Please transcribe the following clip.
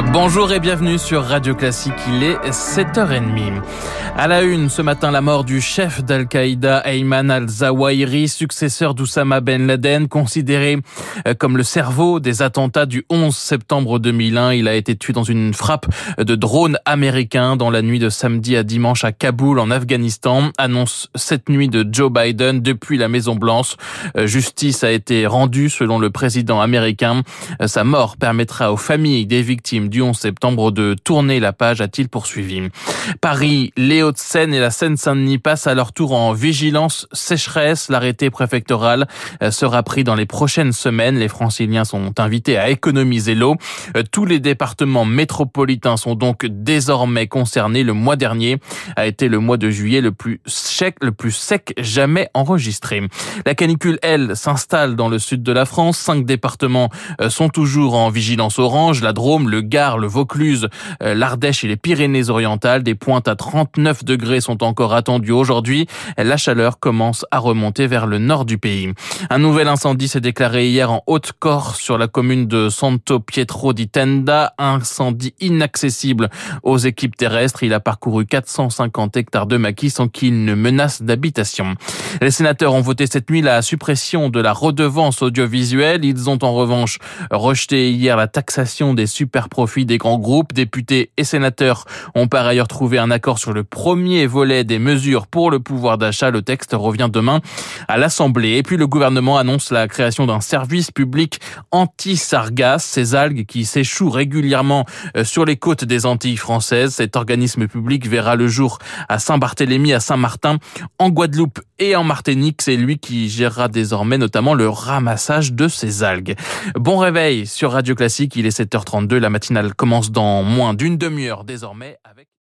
Bonjour et bienvenue sur Radio Classique, il est 7h30. À la une, ce matin, la mort du chef d'Al-Qaïda, Ayman al-Zawahiri, successeur d'Oussama Ben Laden, considéré euh, comme le cerveau des attentats du 11 septembre 2001. Il a été tué dans une frappe de drone américain dans la nuit de samedi à dimanche à Kaboul, en Afghanistan, annonce cette nuit de Joe Biden depuis la Maison Blanche. Euh, justice a été rendue selon le président américain. Euh, sa mort permettra aux familles des victimes du 11 septembre de tourner la page, a-t-il poursuivi. Paris, les Hauts-de-Seine et la Seine-Saint-Denis passent à leur tour en vigilance sécheresse. L'arrêté préfectoral euh, sera pris dans les prochaines semaines. Les franciliens sont invités à économiser l'eau. Euh, tous les départements métropolitains sont donc désormais concernés. Le mois dernier a été le mois de juillet le plus sec, le plus sec jamais enregistré. La canicule, elle, s'installe dans le sud de la France. Cinq départements euh, sont toujours en vigilance orange. La Drôme, le Gard, le Vaucluse, euh, l'Ardèche et les Pyrénées-Orientales. Des pointes à 39 degrés sont encore attendues aujourd'hui. La chaleur commence à remonter vers le nord du pays. Un nouvel incendie s'est déclaré hier en Haute-Corse sur la commune de Santo Pietro di Tenda. Incendie inaccessible aux équipes terrestres. Il a parcouru 450 hectares de maquis sans qu'il ne menace d'habitation. Les sénateurs ont voté cette nuit la suppression de la redevance audiovisuelle. Ils ont en revanche rejeté hier la taxation des super profit des grands groupes. Députés et sénateurs ont par ailleurs trouvé un accord sur le premier volet des mesures pour le pouvoir d'achat. Le texte revient demain à l'Assemblée. Et puis le gouvernement annonce la création d'un service public anti-sargasses, ces algues qui s'échouent régulièrement euh, sur les côtes des Antilles françaises. Cet organisme public verra le jour à Saint-Barthélemy, à En Guadeloupe et en Martinique. C'est lui qui gérera désormais notamment le ramassage de ces algues. Bon réveil sur Radio Classique, il est 7h32, la matinale commence dans moins d'une demi-heure désormais avec